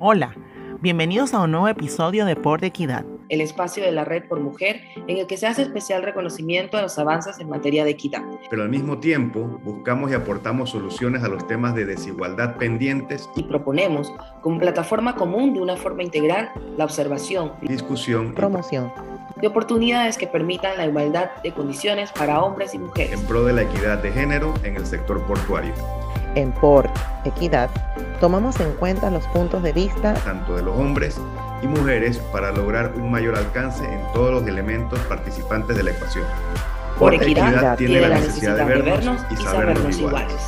Hola, bienvenidos a un nuevo episodio de Por Equidad. El espacio de la Red por Mujer en el que se hace especial reconocimiento a los avances en materia de equidad. Pero al mismo tiempo buscamos y aportamos soluciones a los temas de desigualdad pendientes y proponemos como plataforma común de una forma integral la observación, discusión, promoción de oportunidades que permitan la igualdad de condiciones para hombres y mujeres. En pro de la equidad de género en el sector portuario. En Por Equidad tomamos en cuenta los puntos de vista tanto de los hombres y mujeres para lograr un mayor alcance en todos los elementos participantes de la ecuación. Por, equidad, tiene, la necesidad, de, vernos y, sabernos, iguales.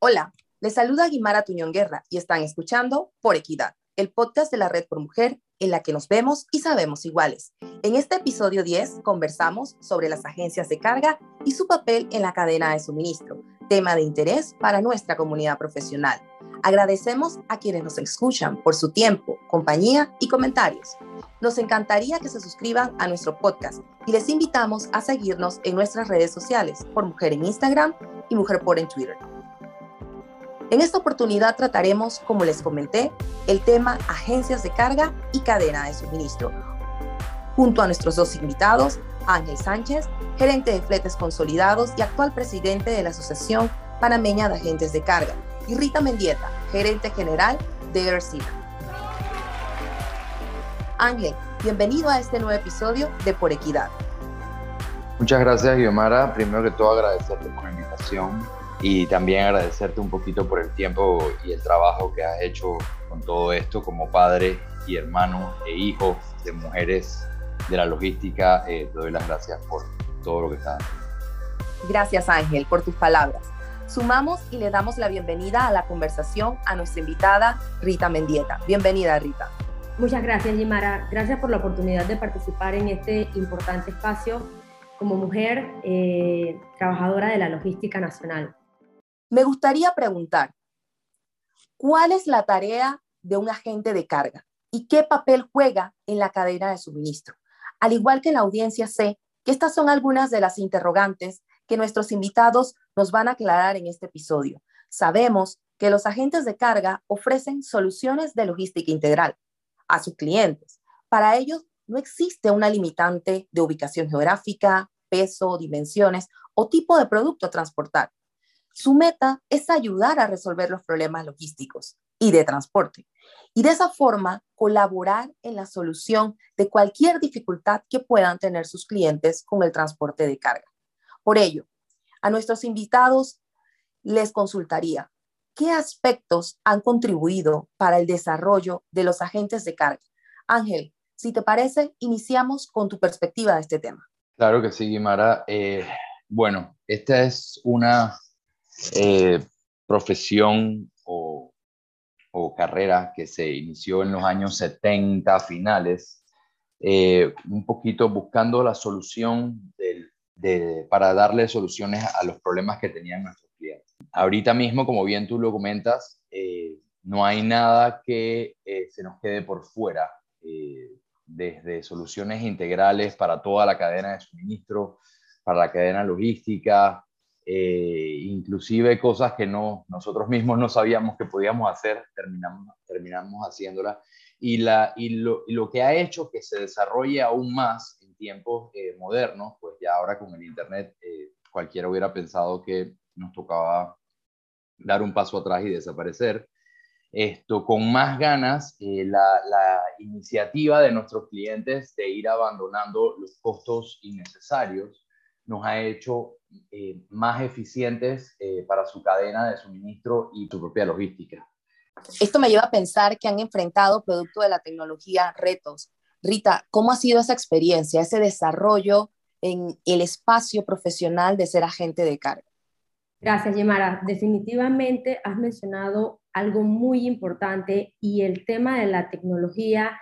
Hola, les saluda Guimara Tuñón Guerra y están escuchando Por Equidad, el podcast de la Red por Mujer en la que nos vemos y sabemos iguales. En este episodio 10 conversamos sobre las agencias de carga y su papel en la cadena de suministro, tema de interés para nuestra comunidad profesional. Agradecemos a quienes nos escuchan por su tiempo, compañía y comentarios. Nos encantaría que se suscriban a nuestro podcast y les invitamos a seguirnos en nuestras redes sociales por Mujer en Instagram y Mujer por en Twitter. En esta oportunidad trataremos, como les comenté, el tema agencias de carga y cadena de suministro, junto a nuestros dos invitados, Ángel Sánchez, gerente de fletes consolidados y actual presidente de la Asociación Panameña de Agentes de Carga, y Rita Mendieta, gerente general de AirSina. Ángel, bienvenido a este nuevo episodio de Por Equidad. Muchas gracias, Guiomara. Primero que todo, agradecerte por la invitación y también agradecerte un poquito por el tiempo y el trabajo que has hecho con todo esto como padre y hermano e hijo de mujeres de la logística. Eh, te doy las gracias por todo lo que estás Gracias Ángel por tus palabras. Sumamos y le damos la bienvenida a la conversación a nuestra invitada Rita Mendieta. Bienvenida Rita. Muchas gracias Yimara. Gracias por la oportunidad de participar en este importante espacio como mujer eh, trabajadora de la logística nacional. Me gustaría preguntar, ¿cuál es la tarea de un agente de carga y qué papel juega en la cadena de suministro? Al igual que la audiencia sé que estas son algunas de las interrogantes que nuestros invitados nos van a aclarar en este episodio. Sabemos que los agentes de carga ofrecen soluciones de logística integral a sus clientes. Para ellos no existe una limitante de ubicación geográfica, peso, dimensiones o tipo de producto a transportar. Su meta es ayudar a resolver los problemas logísticos y de transporte y de esa forma colaborar en la solución de cualquier dificultad que puedan tener sus clientes con el transporte de carga. Por ello, a nuestros invitados les consultaría qué aspectos han contribuido para el desarrollo de los agentes de carga. Ángel, si te parece, iniciamos con tu perspectiva de este tema. Claro que sí, Guimara. Eh, bueno, esta es una eh, profesión o, carrera que se inició en los años 70 finales, eh, un poquito buscando la solución para darle soluciones a los problemas que tenían nuestros clientes. Ahorita mismo, como bien tú lo comentas, eh, no hay nada que se nos quede por fuera, desde soluciones integrales para toda la cadena de suministro, para la cadena logística, eh, inclusive cosas que no, nosotros mismos no sabíamos que podíamos hacer, terminamos, terminamos haciéndolas. Y, la, y, lo, lo que ha hecho que se desarrolle aún más en tiempos eh, modernos, pues ya ahora con el Internet eh, cualquiera hubiera pensado que nos tocaba dar un paso atrás y desaparecer. Esto, con más ganas, la, la iniciativa de nuestros clientes de ir abandonando los costos innecesarios nos ha hecho eh, más eficientes eh, para su cadena de suministro y su propia logística. Esto me lleva a pensar que han enfrentado, producto de la tecnología, retos. Rita, ¿cómo ha sido esa experiencia, ese desarrollo en el espacio profesional de ser agente de carga? Gracias, Yemara. Definitivamente has mencionado algo muy importante y el tema de la tecnología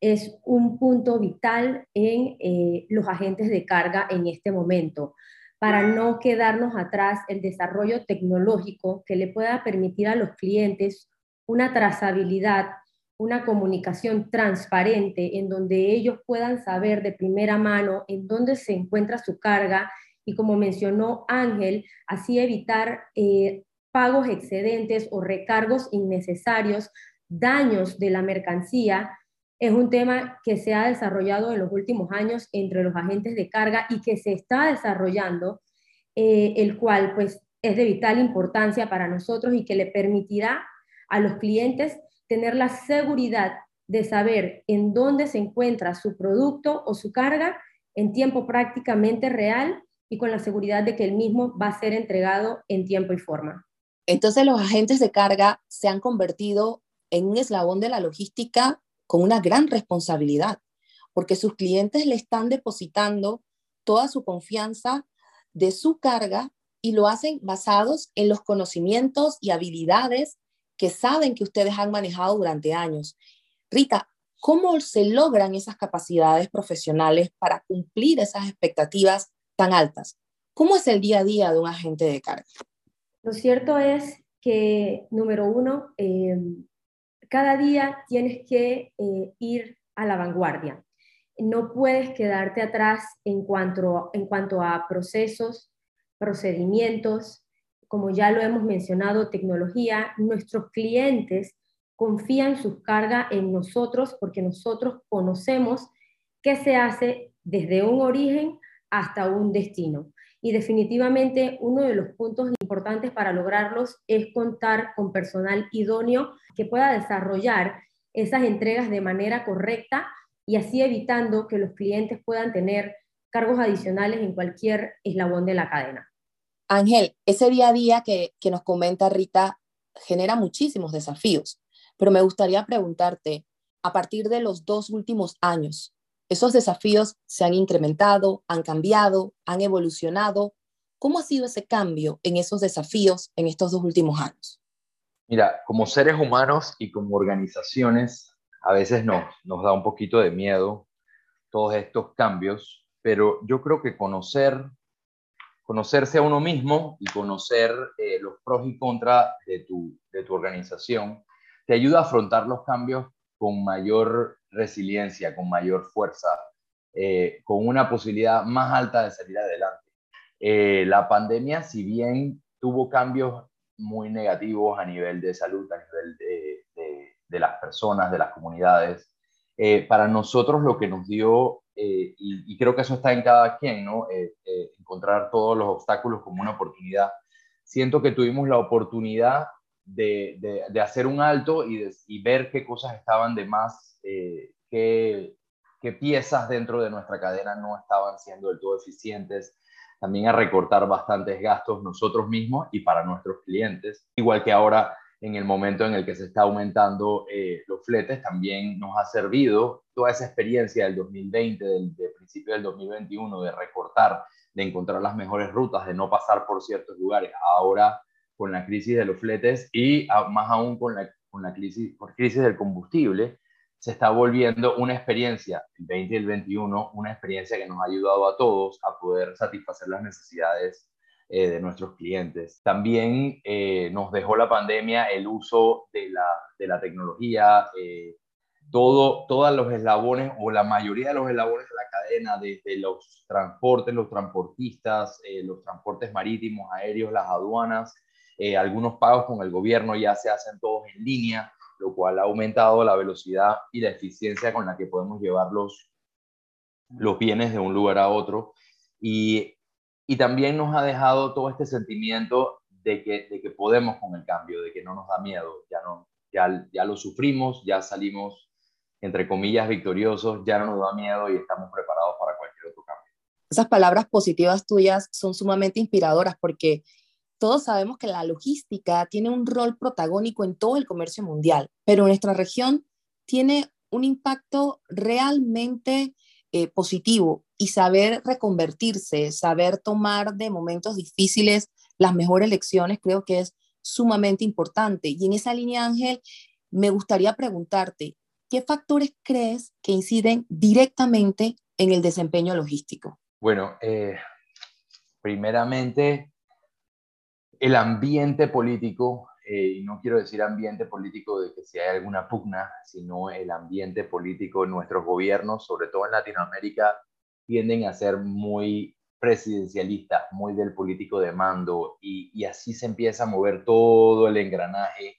es un punto vital en eh, los agentes de carga en este momento para no quedarnos atrás el desarrollo tecnológico que le pueda permitir a los clientes una trazabilidad, una comunicación transparente en donde ellos puedan saber de primera mano en dónde se encuentra su carga y como mencionó Ángel, así evitar eh, pagos excedentes o recargos innecesarios, daños de la mercancía, es un tema que se ha desarrollado en los últimos años entre los agentes de carga y que se está desarrollando, eh, el cual pues es de vital importancia para nosotros y que le permitirá a los clientes tener la seguridad de saber en dónde se encuentra su producto o su carga en tiempo prácticamente real y con la seguridad de que el mismo va a ser entregado en tiempo y forma. Entonces los agentes de carga se han convertido en un eslabón de la logística con una gran responsabilidad, porque sus clientes le están depositando toda su confianza de su carga y lo hacen basados en los conocimientos y habilidades que saben que ustedes han manejado durante años. Rita, ¿cómo se logran esas capacidades profesionales para cumplir esas expectativas tan altas? ¿Cómo es el día a día de un agente de carga? Lo cierto es que, número uno, eh, cada día tienes que eh, ir a la vanguardia. No puedes quedarte atrás en cuanto, en cuanto a procesos, procedimientos, como ya lo hemos mencionado, tecnología. Nuestros clientes confían su carga en nosotros porque nosotros conocemos qué se hace desde un origen hasta un destino. Y definitivamente uno de los puntos importantes para lograrlos es contar con personal idóneo que pueda desarrollar esas entregas de manera correcta y así evitando que los clientes puedan tener cargos adicionales en cualquier eslabón de la cadena. Ángel, ese día a día que, que nos comenta Rita genera muchísimos desafíos, pero me gustaría preguntarte, a partir de los dos últimos años, esos desafíos se han incrementado, han cambiado, han evolucionado. ¿Cómo ha sido ese cambio en esos desafíos en estos dos últimos años? Mira, como seres humanos y como organizaciones, a veces nos, nos da un poquito de miedo todos estos cambios, pero yo creo que conocer, conocerse a uno mismo y conocer eh, los pros y contras de tu, de tu organización te ayuda a afrontar los cambios con mayor resiliencia, con mayor fuerza, eh, con una posibilidad más alta de salir adelante. Eh, la pandemia, si bien tuvo cambios muy negativos a nivel de salud, a nivel de, las personas, de las comunidades, eh, para nosotros lo que nos dio, y, y, creo que eso está en cada quien, ¿no? encontrar todos los obstáculos como una oportunidad. Siento que tuvimos la oportunidad de, hacer un alto y, ver qué cosas estaban de más, eh, qué, qué, piezas dentro de nuestra cadena no estaban siendo del todo eficientes, también a recortar bastantes gastos nosotros mismos y para nuestros clientes, igual que ahora en el momento en el que se está aumentando eh, los fletes, también nos ha servido toda esa experiencia del 2020, del, principio del 2021, de recortar, de encontrar las mejores rutas, de no pasar por ciertos lugares. Ahora con la crisis de los fletes y más aún con la, con la crisis, por crisis del combustible, se está volviendo una experiencia, el 20 y el 21, una experiencia que nos ha ayudado a todos a poder satisfacer las necesidades eh, de nuestros clientes. También eh, nos dejó la pandemia el uso de la, de la tecnología, eh, todo, todos los eslabones o la mayoría de los eslabones de la cadena, desde los transportes, los transportistas, los transportes marítimos, aéreos, las aduanas, algunos pagos con el gobierno ya se hacen todos en línea, lo cual ha aumentado la velocidad y la eficiencia con la que podemos llevar los, los bienes de un lugar a otro. Y, y también nos ha dejado todo este sentimiento de que, de que podemos con el cambio, de que no nos da miedo, ya, no, ya, ya lo sufrimos, ya salimos, entre comillas, victoriosos, ya no nos da miedo y estamos preparados para cualquier otro cambio. Esas palabras positivas tuyas son sumamente inspiradoras porque todos sabemos que la logística tiene un rol protagónico en todo el comercio mundial, pero nuestra región tiene un impacto realmente eh, positivo y saber reconvertirse, saber tomar de momentos difíciles las mejores lecciones, creo que es sumamente importante. Y en esa línea, Ángel, me gustaría preguntarte, ¿qué factores crees que inciden directamente en el desempeño logístico? Bueno, eh, primeramente, el ambiente político, eh, y no quiero decir ambiente político de que si hay alguna pugna, sino el ambiente político en nuestros gobiernos, sobre todo en Latinoamérica, tienden a ser muy presidencialista, muy del político de mando, y, y así se empieza a mover todo el engranaje,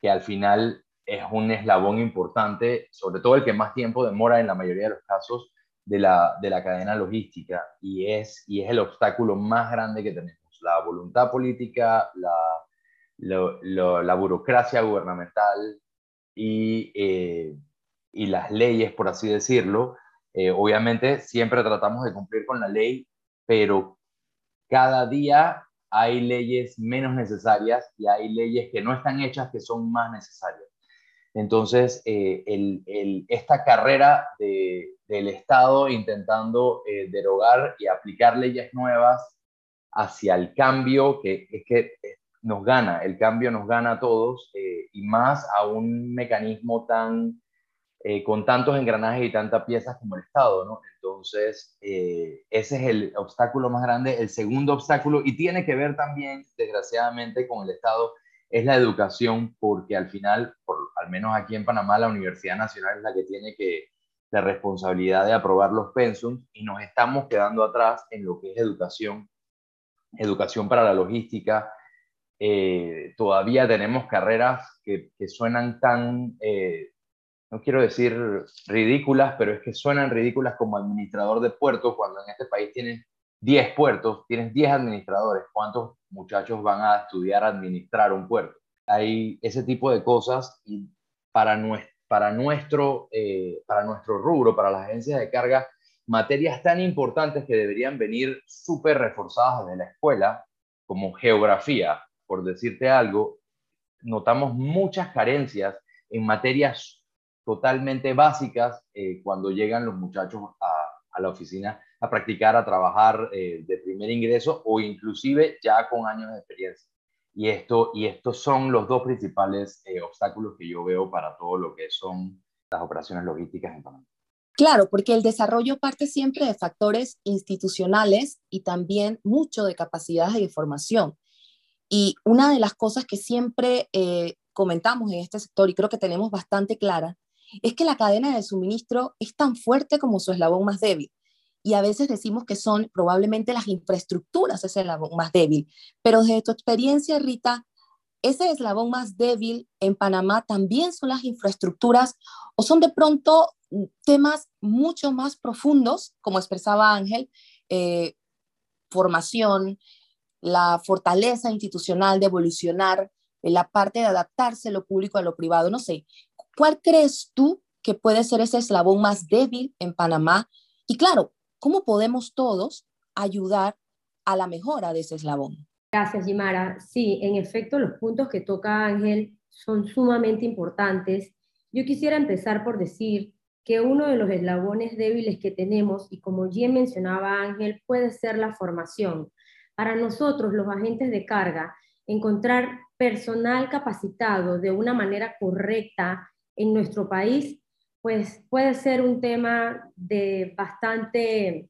que al final es un eslabón importante, sobre todo el que más tiempo demora en la mayoría de los casos de la, de la cadena logística, y es, y es el obstáculo más grande que tenemos. La voluntad política, la, la burocracia gubernamental y, eh, y las leyes, por así decirlo, eh, obviamente siempre tratamos de cumplir con la ley, pero cada día hay leyes menos necesarias y hay leyes que no están hechas que son más necesarias. Entonces, eh, esta carrera del Estado intentando derogar y aplicar leyes nuevas hacia el cambio, que es que nos gana, el cambio nos gana a todos, y más a un mecanismo tan eh, con tantos engranajes y tantas piezas como el Estado, ¿no? Entonces, eh, ese es el obstáculo más grande. El segundo obstáculo, y tiene que ver también, desgraciadamente, con el Estado, es la educación, porque al final, por, al menos aquí en Panamá, la Universidad Nacional es la que tiene que, la responsabilidad de aprobar los pensums y nos estamos quedando atrás en lo que es educación, educación para la logística. Eh, todavía tenemos carreras que, suenan tan no quiero decir ridículas, pero es que suenan ridículas como administrador de puertos, cuando en este país tienes 10 puertos, tienes 10 administradores, ¿cuántos muchachos van a estudiar administrar un puerto? Hay ese tipo de cosas y para, nuestro, para, nuestro, eh, para nuestro rubro, para las agencias de carga, materias tan importantes que deberían venir súper reforzadas desde la escuela, como geografía, por decirte algo, notamos muchas carencias en materias totalmente básicas eh, cuando llegan los muchachos a, la oficina a practicar, a trabajar eh, de primer ingreso o inclusive ya con años de experiencia. Y, esto, y estos son los dos principales eh, obstáculos que yo veo para todo lo que son las operaciones logísticas en Panamá. Claro, porque el desarrollo parte siempre de factores institucionales y también mucho de capacidades de formación. Y una de las cosas que siempre comentamos en este sector y creo que tenemos bastante clara es que la cadena de suministro es tan fuerte como su eslabón más débil. Y a veces decimos que son probablemente las infraestructuras ese eslabón más débil. Pero desde tu experiencia, Rita, ese eslabón más débil en Panamá también son las infraestructuras o son de pronto temas mucho más profundos, como expresaba Ángel, eh, formación, la fortaleza institucional de evolucionar, la parte de adaptarse lo público a lo privado, no sé, ¿Cuál crees tú que puede ser ese eslabón más débil en Panamá? Y claro, ¿cómo podemos todos ayudar a la mejora de ese eslabón? Gracias, Jimara. Sí, en efecto, los puntos que toca Ángel son sumamente importantes. Yo quisiera empezar por decir que uno de los eslabones débiles que tenemos, y como bien mencionaba Ángel, puede ser la formación. Para nosotros, los agentes de carga, encontrar personal capacitado de una manera correcta en nuestro país, pues puede ser un tema de bastante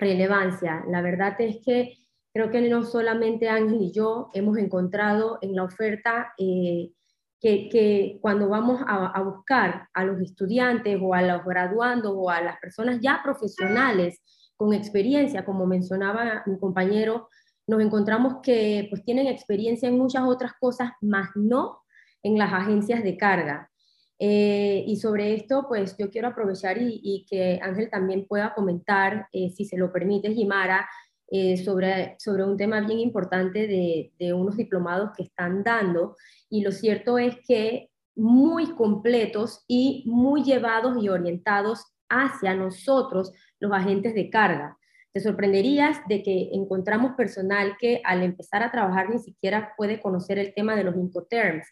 relevancia. La verdad es que creo que no solamente Ángel y yo hemos encontrado en la oferta eh, que, cuando vamos a, a, buscar a los estudiantes o a los graduandos o a las personas ya profesionales con experiencia, como mencionaba mi compañero, nos encontramos que pues tienen experiencia en muchas otras cosas, más no en las agencias de carga. Eh, y sobre esto, pues yo quiero aprovechar y, que Ángel también pueda comentar, eh, si se lo permite, Jimara, eh, sobre, sobre un tema bien importante de, de, unos diplomados que están dando. Y lo cierto es que muy completos y muy llevados y orientados hacia nosotros, los agentes de carga. Te sorprenderías de que encontramos personal que al empezar a trabajar ni siquiera puede conocer el tema de los Incoterms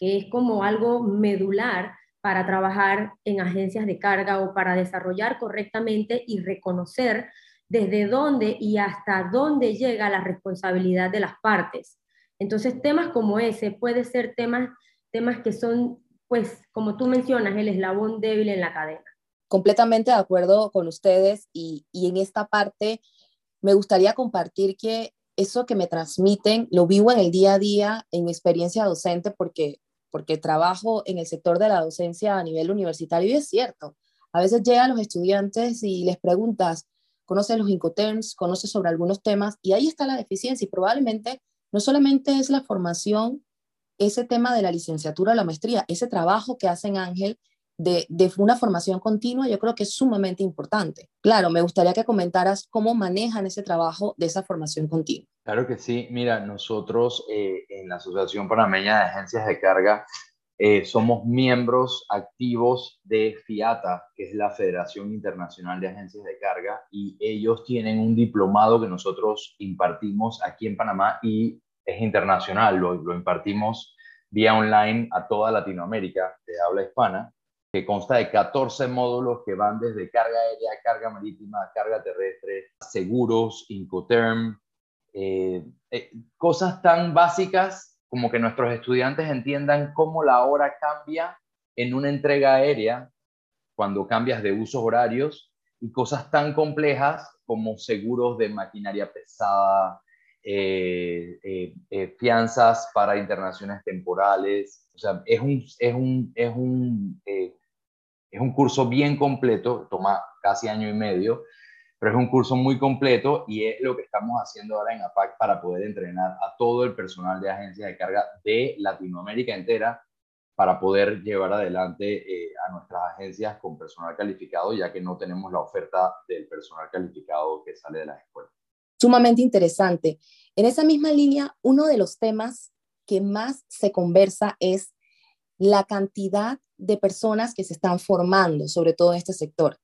que es como algo medular para trabajar en agencias de carga o para desarrollar correctamente y reconocer desde dónde y hasta dónde llega la responsabilidad de las partes. Entonces, temas como ese puede ser temas, temas que son, pues, como tú mencionas, el eslabón débil en la cadena. Completamente de acuerdo con ustedes y, y en esta parte me gustaría compartir que eso que me transmiten lo vivo en el día a día en mi experiencia docente porque porque trabajo en el sector de la docencia a nivel universitario y es cierto. A veces llegan los estudiantes y les preguntas, conoce los incoterms, conoce sobre algunos temas y ahí está la deficiencia y probablemente no solamente es la formación, ese tema de la licenciatura o la maestría, ese trabajo que hacen Ángel de, de, una formación continua, yo creo que es sumamente importante. Claro, me gustaría que comentaras cómo manejan ese trabajo de esa formación continua. Claro que sí. Mira, nosotros eh, en la Asociación Panameña de Agencias de Carga eh, somos miembros activos de FIATA, que es la Federación Internacional de Agencias de Carga, y ellos tienen un diplomado que nosotros impartimos aquí en Panamá y es internacional, lo, lo impartimos vía online a toda Latinoamérica de habla hispana, que consta de 14 módulos que van desde carga aérea, carga marítima, carga terrestre, seguros, Incoterm, eh, eh, cosas tan básicas como que nuestros estudiantes entiendan cómo la hora cambia en una entrega aérea cuando cambias de usos horarios y cosas tan complejas como seguros de maquinaria pesada, eh, eh, eh, fianzas para internaciones temporales. O sea, es un, es un, es un, es un curso bien completo, toma casi año y medio, pero es un curso muy completo y es lo que estamos haciendo ahora en APAC para poder entrenar a todo el personal de agencias de carga de Latinoamérica entera para poder llevar adelante eh, a nuestras agencias con personal calificado, ya que no tenemos la oferta del personal calificado que sale de las escuelas. Sumamente interesante. En esa misma línea, uno de los temas que más se conversa es la cantidad de personas que se están formando, sobre todo en este sector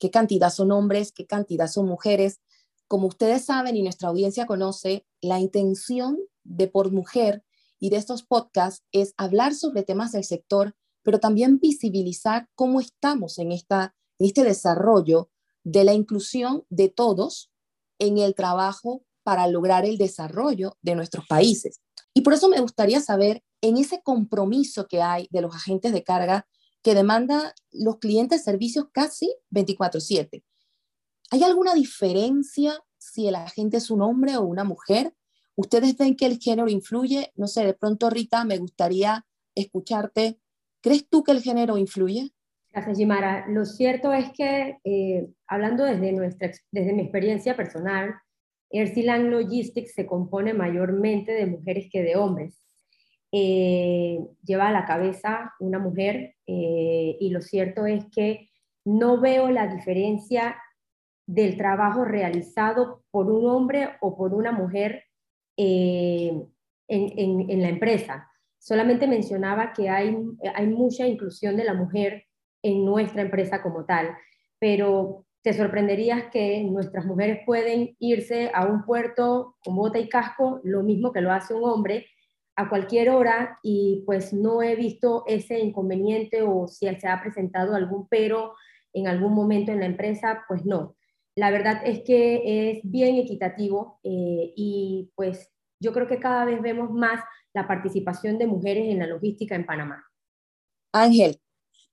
qué cantidad son hombres, qué cantidad son mujeres. Como ustedes saben y nuestra audiencia conoce, la intención de Por Mujer y de estos podcasts es hablar sobre temas del sector, pero también visibilizar cómo estamos en, esta, en este desarrollo de la inclusión de todos en el trabajo para lograr el desarrollo de nuestros países. Y por eso me gustaría saber, en ese compromiso que hay de los agentes de carga que demanda los clientes servicios casi 24/7. ¿Hay alguna diferencia si el agente es un hombre o una mujer? ¿Ustedes ven que el género influye? No sé, de pronto Rita, me gustaría escucharte. ¿Crees tú que el género influye? Gracias, Jimara. Lo cierto es que, eh, hablando desde, nuestra, desde mi experiencia personal, Ercilang Logistics se compone mayormente de mujeres que de hombres. Eh, lleva a la cabeza una mujer eh, y lo cierto es que no veo la diferencia del trabajo realizado por un hombre o por una mujer eh, en, la empresa. Solamente mencionaba que hay, hay mucha inclusión de la mujer en nuestra empresa como tal, pero te sorprenderías que nuestras mujeres pueden irse a un puerto con bota y casco, lo mismo que lo hace un hombre, a cualquier hora y pues no he visto ese inconveniente o si se ha presentado algún pero en algún momento en la empresa, pues no. La verdad es que es bien equitativo eh, y pues yo creo que cada vez vemos más la participación de mujeres en la logística en Panamá. Ángel,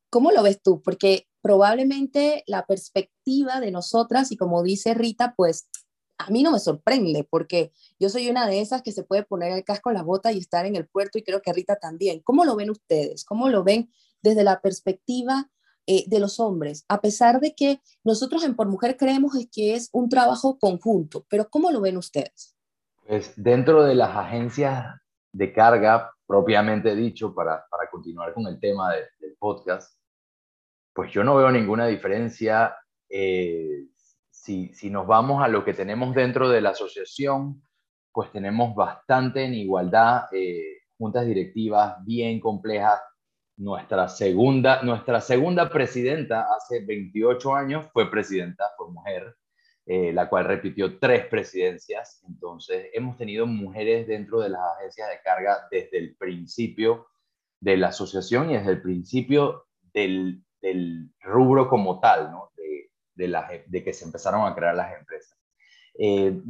¿cómo lo ves tú? Porque probablemente la perspectiva de nosotras, y como dice Rita, pues a mí no me sorprende porque yo soy una de esas que se puede poner el casco en la bota y estar en el puerto y creo que Rita también. ¿Cómo lo ven ustedes? ¿Cómo lo ven desde la perspectiva eh, de los hombres? A pesar de que nosotros en Por Mujer creemos que es un trabajo conjunto, pero ¿cómo lo ven ustedes? Pues dentro de las agencias de carga, propiamente dicho, para, para continuar con el tema del podcast, pues yo no veo ninguna diferencia eh, si, nos vamos a lo que tenemos dentro de la asociación, pues tenemos bastante en igualdad, eh, juntas directivas bien complejas. Nuestra segunda, nuestra segunda presidenta hace 28 años fue presidenta, fue mujer, eh, la cual repitió tres presidencias. Entonces, hemos tenido mujeres dentro de las agencias de carga desde el principio de la asociación y desde el principio del, del rubro como tal, ¿no? De, que se empezaron a crear las empresas. Eh,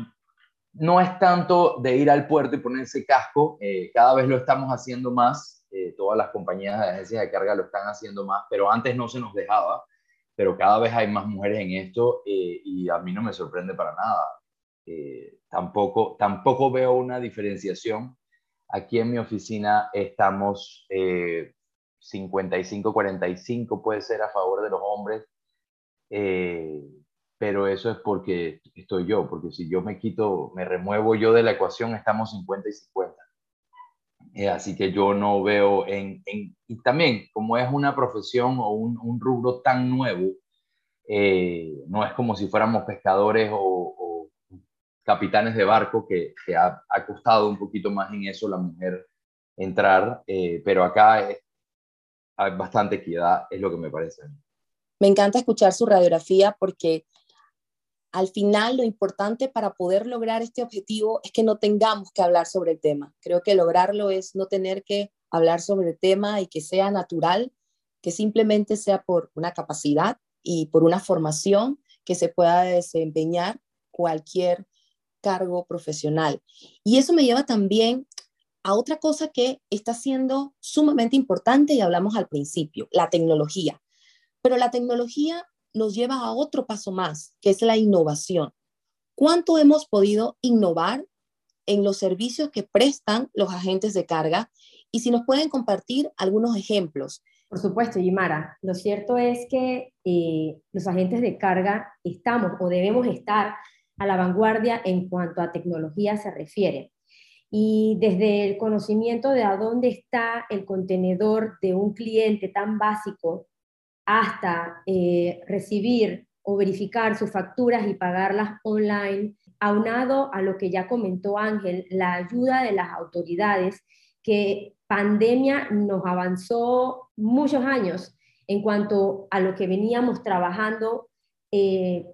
no es tanto de ir al puerto y ponerse casco, eh, cada vez lo estamos haciendo más, eh, todas las compañías de agencias de carga lo están haciendo más, pero antes no se nos dejaba, pero cada vez hay más mujeres en esto y a mí no me sorprende para nada. tampoco, tampoco veo una diferenciación. Aquí en mi oficina estamos 55-45, puede ser a favor de los hombres, eh, pero eso es porque estoy yo, porque si yo me quito, me remuevo yo de la ecuación, estamos 50 y 50. Eh, así que yo no veo en, y también como es una profesión o un, rubro tan nuevo, eh, no es como si fuéramos pescadores o, capitanes de barco, que, ha, costado un poquito más en eso la mujer entrar, eh, pero acá hay bastante equidad, es lo que me parece. Me encanta escuchar su radiografía porque al final lo importante para poder lograr este objetivo es que no tengamos que hablar sobre el tema. Creo que lograrlo es no tener que hablar sobre el tema y que sea natural, que simplemente sea por una capacidad y por una formación que se pueda desempeñar cualquier cargo profesional. Y eso me lleva también a otra cosa que está siendo sumamente importante y hablamos al principio, la tecnología. Pero la tecnología nos lleva a otro paso más, que es la innovación. ¿Cuánto hemos podido innovar en los servicios que prestan los agentes de carga? Y si nos pueden compartir algunos ejemplos. Por supuesto, Yimara. Lo cierto es que eh, los agentes de carga estamos o debemos estar a la vanguardia en cuanto a tecnología se refiere. Y desde el conocimiento de a dónde está el contenedor de un cliente tan básico hasta eh, recibir o verificar sus facturas y pagarlas online, aunado a lo que ya comentó Ángel, la ayuda de las autoridades, que pandemia nos avanzó muchos años en cuanto a lo que veníamos trabajando eh,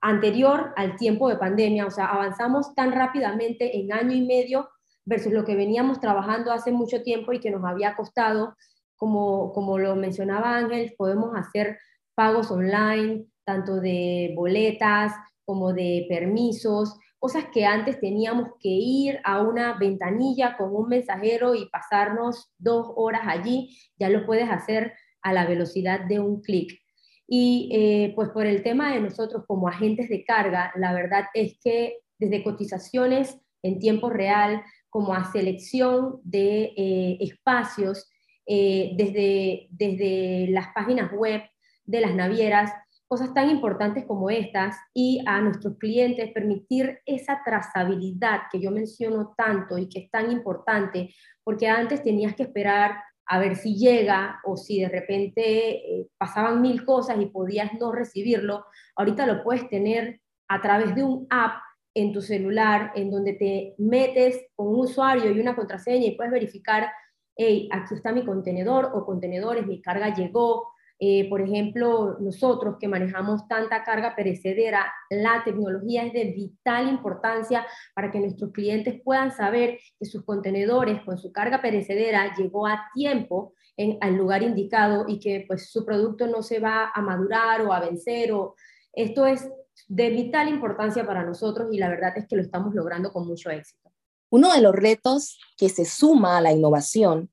anterior al tiempo de pandemia, o sea, avanzamos tan rápidamente en año y medio versus lo que veníamos trabajando hace mucho tiempo y que nos había costado como, lo mencionaba Ángel, podemos hacer pagos online, tanto de boletas como de permisos, cosas que antes teníamos que ir a una ventanilla con un mensajero y pasarnos dos horas allí, ya lo puedes hacer a la velocidad de un clic. Y eh, pues por el tema de nosotros como agentes de carga, la verdad es que desde cotizaciones en tiempo real, como a selección de eh, espacios, eh, desde, desde las páginas web de las navieras, cosas tan importantes como estas, y a nuestros clientes permitir esa trazabilidad que yo menciono tanto y que es tan importante, porque antes tenías que esperar a ver si llega o si de repente eh, pasaban mil cosas y podías no recibirlo, ahorita lo puedes tener a través de un app en tu celular en donde te metes con un usuario y una contraseña y puedes verificar hey, aquí está mi contenedor o contenedores, mi carga llegó. Eh, por ejemplo, nosotros que manejamos tanta carga perecedera, la tecnología es de vital importancia para que nuestros clientes puedan saber que sus contenedores con su carga perecedera llegó a tiempo en, al lugar indicado y que pues su producto no se va a madurar o a vencer. O, esto es de vital importancia para nosotros y la verdad es que lo estamos logrando con mucho éxito. Uno de los retos que se suma a la innovación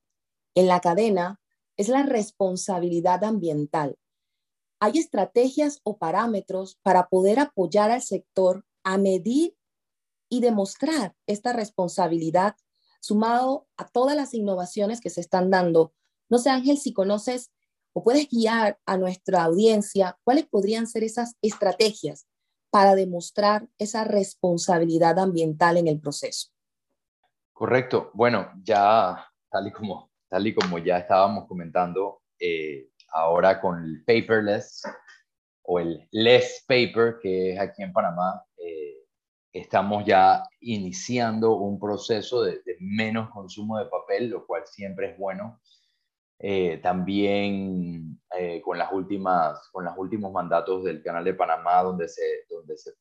en la cadena es la responsabilidad ambiental. Hay estrategias o parámetros para poder apoyar al sector a medir y demostrar esta responsabilidad sumado a todas las innovaciones que se están dando. No sé, Ángel, si conoces o puedes guiar a nuestra audiencia cuáles podrían ser esas estrategias para demostrar esa responsabilidad ambiental en el proceso. Correcto. Bueno, ya tal y como, tal y como ya estábamos comentando, eh, ahora con el paperless o el less paper, que es aquí en Panamá, eh, estamos ya iniciando un proceso de, menos consumo de papel, lo cual siempre es bueno. Eh, también con, las últimas, con los últimos mandatos del Canal de Panamá, donde se, donde se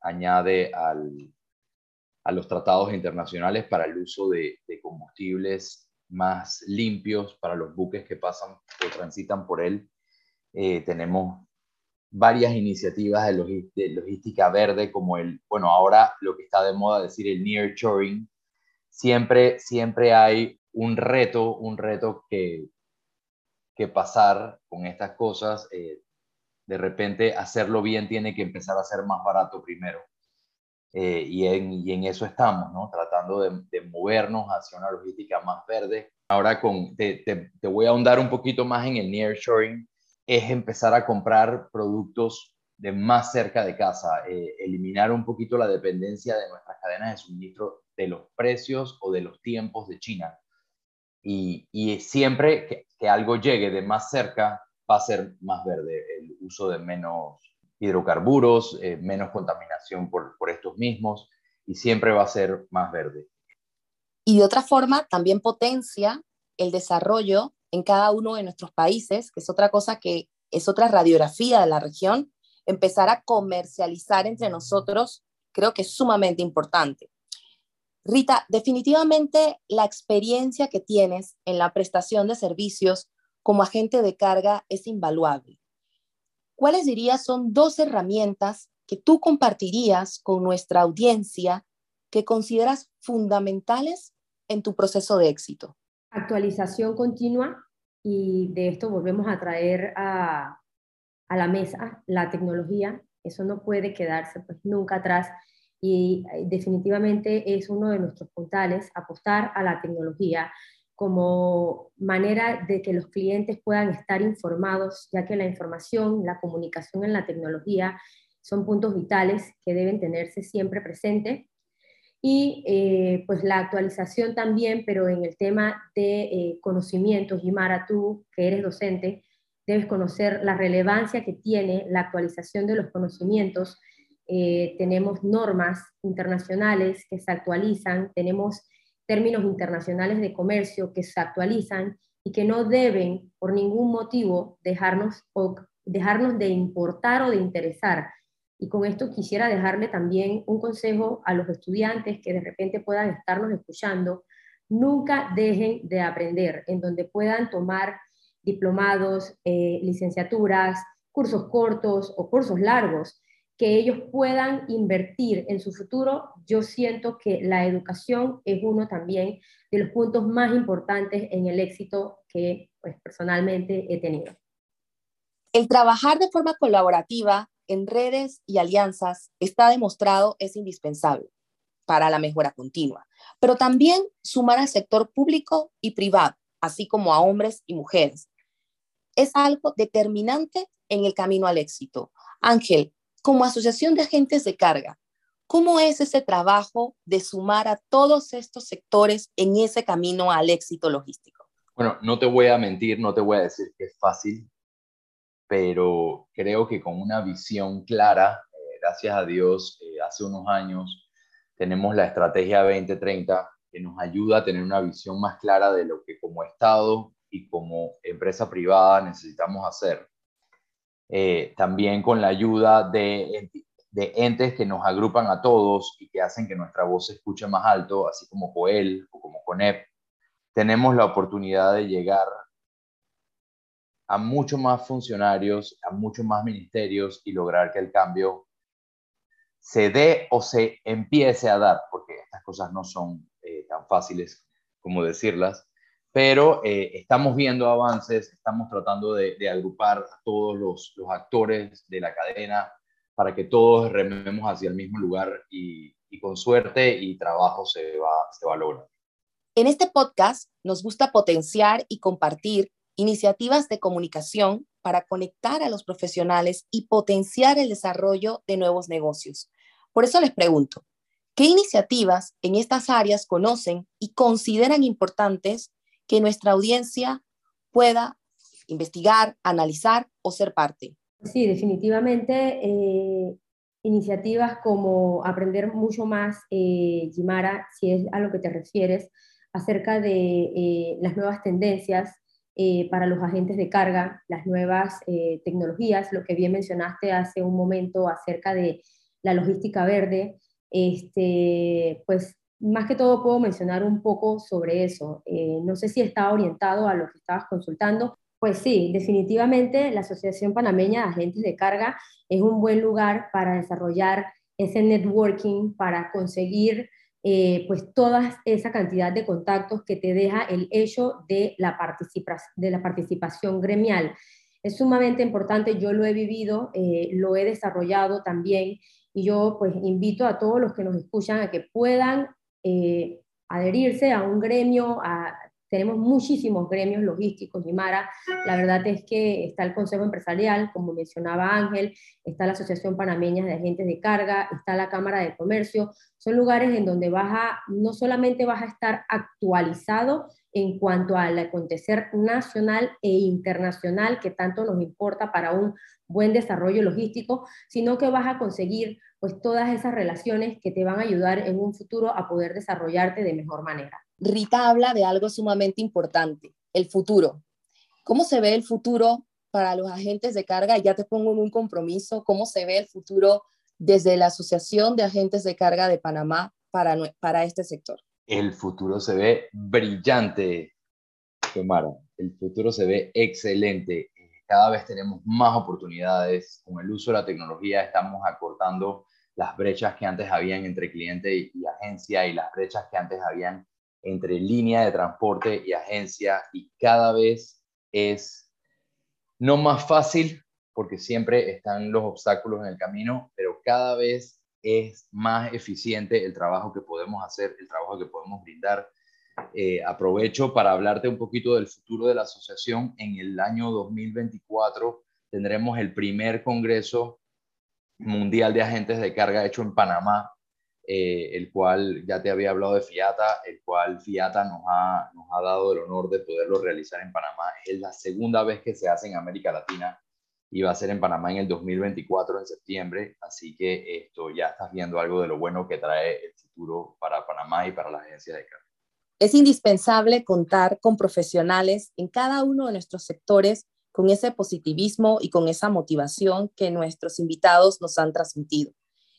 añade al, a los tratados internacionales para el uso de, combustibles más limpios para los buques que pasan o transitan por él. Eh, tenemos varias iniciativas de, logística verde, como el, bueno, ahora lo que está de moda decir el nearshoring. Siempre, siempre hay un reto, un reto que, que pasar con estas cosas. Eh, de repente, hacerlo bien tiene que empezar a ser más barato primero. Eh, y, en, eso estamos, ¿no? Tratando de, movernos hacia una logística más verde. Ahora con, te, voy a ahondar un poquito más en el nearshoring, es empezar a comprar productos de más cerca de casa, eh, eliminar un poquito la dependencia de nuestras cadenas de suministro de los precios o de los tiempos de China. Y, siempre que, algo llegue de más cerca, va a ser más verde, el uso de menos hidrocarburos, eh, menos contaminación por, por estos mismos, y siempre va a ser más verde. Y de otra forma, también potencia el desarrollo en cada uno de nuestros países, que es otra cosa que es otra radiografía de la región, empezar a comercializar entre nosotros, creo que es sumamente importante. Rita, definitivamente la experiencia que tienes en la prestación de servicios como agente de carga es invaluable. ¿Cuáles dirías son dos herramientas que tú compartirías con nuestra audiencia que consideras fundamentales en tu proceso de éxito? Actualización continua y de esto volvemos a traer a, a la mesa la tecnología. Eso no puede quedarse pues, nunca atrás y eh, definitivamente es uno de nuestros puntales, apostar a la tecnología como manera de que los clientes puedan estar informados, ya que la información, la comunicación en la tecnología son puntos vitales que deben tenerse siempre presente y eh, pues la actualización también, pero en el tema de eh, conocimientos, Mara, tú que eres docente, debes conocer la relevancia que tiene la actualización de los conocimientos. Eh, tenemos normas internacionales que se actualizan, tenemos términos internacionales de comercio que se actualizan y que no deben por ningún motivo dejarnos, o dejarnos de importar o de interesar y con esto quisiera dejarle también un consejo a los estudiantes que de repente puedan estarnos escuchando. Nunca dejen de aprender, en donde puedan tomar diplomados, eh, licenciaturas, cursos cortos o cursos largos, que ellos puedan invertir en su futuro. Yo siento que la educación es uno también de los puntos más importantes en el éxito que pues, personalmente he tenido. El trabajar de forma colaborativa en redes y alianzas está demostrado es indispensable para la mejora continua, pero también sumar al sector público y privado, así como a hombres y mujeres. Es algo determinante en el camino al éxito. Ángel, como asociación de agentes de carga, ¿cómo es ese trabajo de sumar a todos estos sectores en ese camino al éxito logístico? Bueno, no te voy a mentir, no te voy a decir que es fácil, pero creo que con una visión clara, eh, gracias a Dios, eh, hace unos años tenemos la estrategia 2030 que nos ayuda a tener una visión más clara de lo que como Estado y como empresa privada necesitamos hacer. Eh, también con la ayuda de, de, entes que nos agrupan a todos y que hacen que nuestra voz se escuche más alto, así como COEL o como CONEP, tenemos la oportunidad de llegar a muchos más funcionarios, a muchos más ministerios y lograr que el cambio se dé o se empiece a dar, porque estas cosas no son eh, tan fáciles como decirlas, pero eh, estamos viendo avances, estamos tratando de, agrupar a todos los, los, actores de la cadena para que todos rememos hacia el mismo lugar y, y con suerte y trabajo se va, se va a lograr. En este podcast nos gusta potenciar y compartir iniciativas de comunicación para conectar a los profesionales y potenciar el desarrollo de nuevos negocios. Por eso les pregunto, ¿qué iniciativas en estas áreas conocen y consideran importantes que nuestra audiencia pueda investigar, analizar o ser parte? Sí, definitivamente eh, iniciativas como aprender mucho más, eh, Jimara, si es a lo que te refieres, acerca de eh, las nuevas tendencias eh, para los agentes de carga, las nuevas tecnologías, lo que bien mencionaste hace un momento acerca de la logística verde, este, pues más que todo puedo mencionar un poco sobre eso. Eh, no sé si está orientado a lo que estabas consultando. Pues sí, definitivamente la Asociación Panameña de Agentes de Carga es un buen lugar para desarrollar ese networking, para conseguir eh, pues toda esa cantidad de contactos que te deja el hecho de la, de la participación gremial. Es sumamente importante, yo lo he vivido, eh, lo he desarrollado también y yo pues invito a todos los que nos escuchan a que puedan eh, adherirse a un gremio, a tenemos muchísimos gremios logísticos, Mara, La verdad es que está el Consejo Empresarial, como mencionaba Ángel, está la Asociación Panameña de Agentes de Carga, está la Cámara de Comercio. Son lugares en donde vas a, no solamente vas a estar actualizado en cuanto al acontecer nacional e internacional que tanto nos importa para un buen desarrollo logístico, sino que vas a conseguir pues todas esas relaciones que te van a ayudar en un futuro a poder desarrollarte de mejor manera. Rita habla de algo sumamente importante, el futuro. ¿Cómo se ve el futuro para los agentes de carga? Ya te pongo en un compromiso, ¿cómo se ve el futuro desde la Asociación de Agentes de Carga de Panamá para, para este sector? El futuro se ve brillante, Tomara. El futuro se ve excelente. Cada vez tenemos más oportunidades. Con el uso de la tecnología estamos acortando las brechas que antes habían entre cliente y, agencia y las brechas que antes habían entre línea de transporte y agencia y cada vez es no más fácil porque siempre están los obstáculos en el camino, pero cada vez es más eficiente el trabajo que podemos hacer, el trabajo que podemos brindar. Eh, aprovecho para hablarte un poquito del futuro de la asociación. En el año 2024 tendremos el primer Congreso Mundial de Agentes de Carga hecho en Panamá. Eh, el cual ya te había hablado de Fiata, el cual Fiata nos ha, nos ha dado el honor de poderlo realizar en Panamá. Es la segunda vez que se hace en América Latina y va a ser en Panamá en el 2024, en septiembre. Así que esto ya estás viendo algo de lo bueno que trae el futuro para Panamá y para la agencia de carga. Es indispensable contar con profesionales en cada uno de nuestros sectores con ese positivismo y con esa motivación que nuestros invitados nos han transmitido.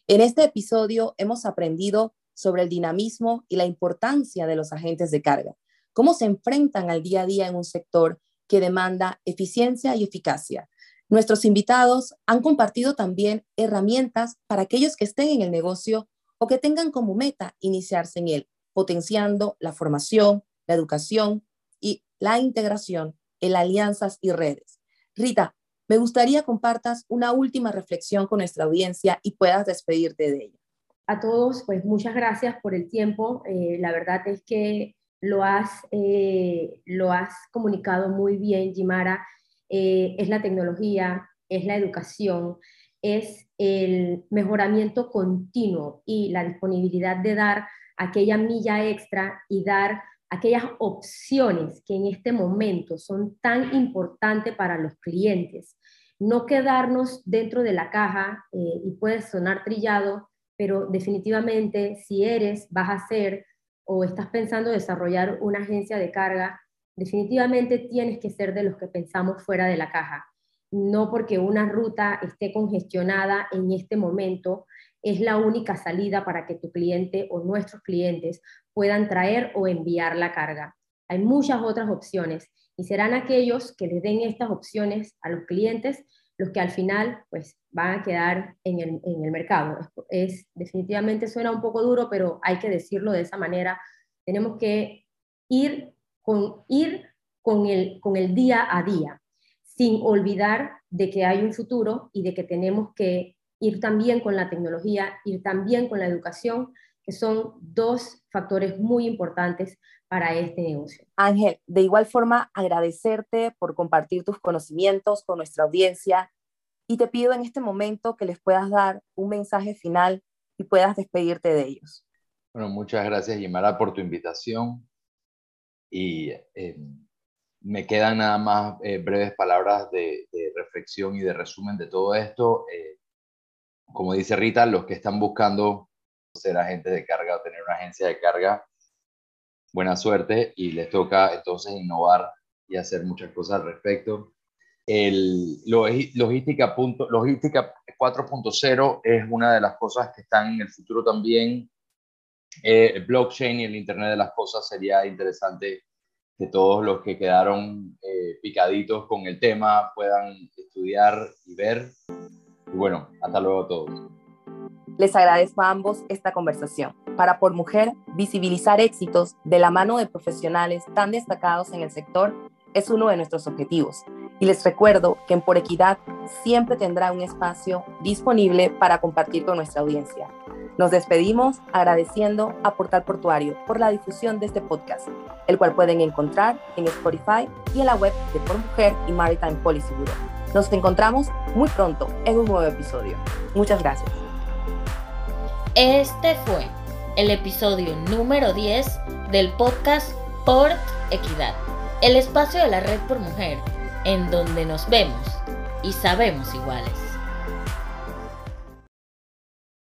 En este episodio hemos aprendido sobre el dinamismo y la importancia de los agentes de carga, cómo se enfrentan al día a día en un sector que demanda eficiencia y eficacia. Nuestros invitados han compartido también herramientas para aquellos que estén en el negocio o que tengan como meta iniciarse en él, potenciando la formación, la educación y la integración en alianzas y redes. Rita, me gustaría compartas una última reflexión con nuestra audiencia y puedas despedirte de ella. A todos, pues muchas gracias por el tiempo. Eh, la verdad es que lo has, eh, lo has comunicado muy bien, Jimara. Eh, es la tecnología, es la educación, es el mejoramiento continuo y la disponibilidad de dar aquella milla extra y dar aquellas opciones que en este momento son tan importantes para los clientes. No quedarnos dentro de la caja eh, y puede sonar trillado, pero definitivamente si eres, vas a ser o estás pensando desarrollar una agencia de carga, definitivamente tienes que ser de los que pensamos fuera de la caja. No porque una ruta esté congestionada en este momento, es la única salida para que tu cliente o nuestros clientes puedan traer o enviar la carga. Hay muchas otras opciones y serán aquellos que les den estas opciones a los clientes los que al final pues van a quedar en el, mercado. Es, definitivamente suena un poco duro, pero hay que decirlo de esa manera. Tenemos que ir con, ir con, el, con el día a día, sin olvidar de que hay un futuro y de que tenemos que ir también con la tecnología, ir también con la educación, que son dos factores muy importantes para este negocio. Ángel, de igual forma, agradecerte por compartir tus conocimientos con nuestra audiencia y te pido en este momento que les puedas dar un mensaje final y puedas despedirte de ellos. Bueno, muchas gracias, Yimara, por tu invitación. Y eh, me quedan nada más eh, breves palabras de, reflexión y de resumen de todo esto. Eh, como dice Rita, los que están buscando ser agentes de carga o tener una agencia de carga, buena suerte y les toca entonces innovar y hacer muchas cosas al respecto. El, logística, logística 4.0 es una de las cosas que están en el futuro también. Eh, el blockchain y el Internet de las Cosas sería interesante que todos los que quedaron eh, picaditos con el tema puedan estudiar y ver. Y bueno, hasta luego a todos. Les agradezco a ambos esta conversación. Para Por Mujer, visibilizar éxitos de la mano de profesionales tan destacados en el sector es uno de nuestros objetivos. Y les recuerdo que en Por Equidad siempre tendrá un espacio disponible para compartir con nuestra audiencia. Nos despedimos agradeciendo a Portal Portuario por la difusión de este podcast, el cual pueden encontrar en Spotify y en la web de Por Mujer y Maritime Policy Bureau. Nos encontramos muy pronto en un nuevo episodio. Muchas gracias. Este fue el episodio número 10 del podcast Port Equidad, el espacio de la Red por Mujer, en donde nos vemos y sabemos iguales.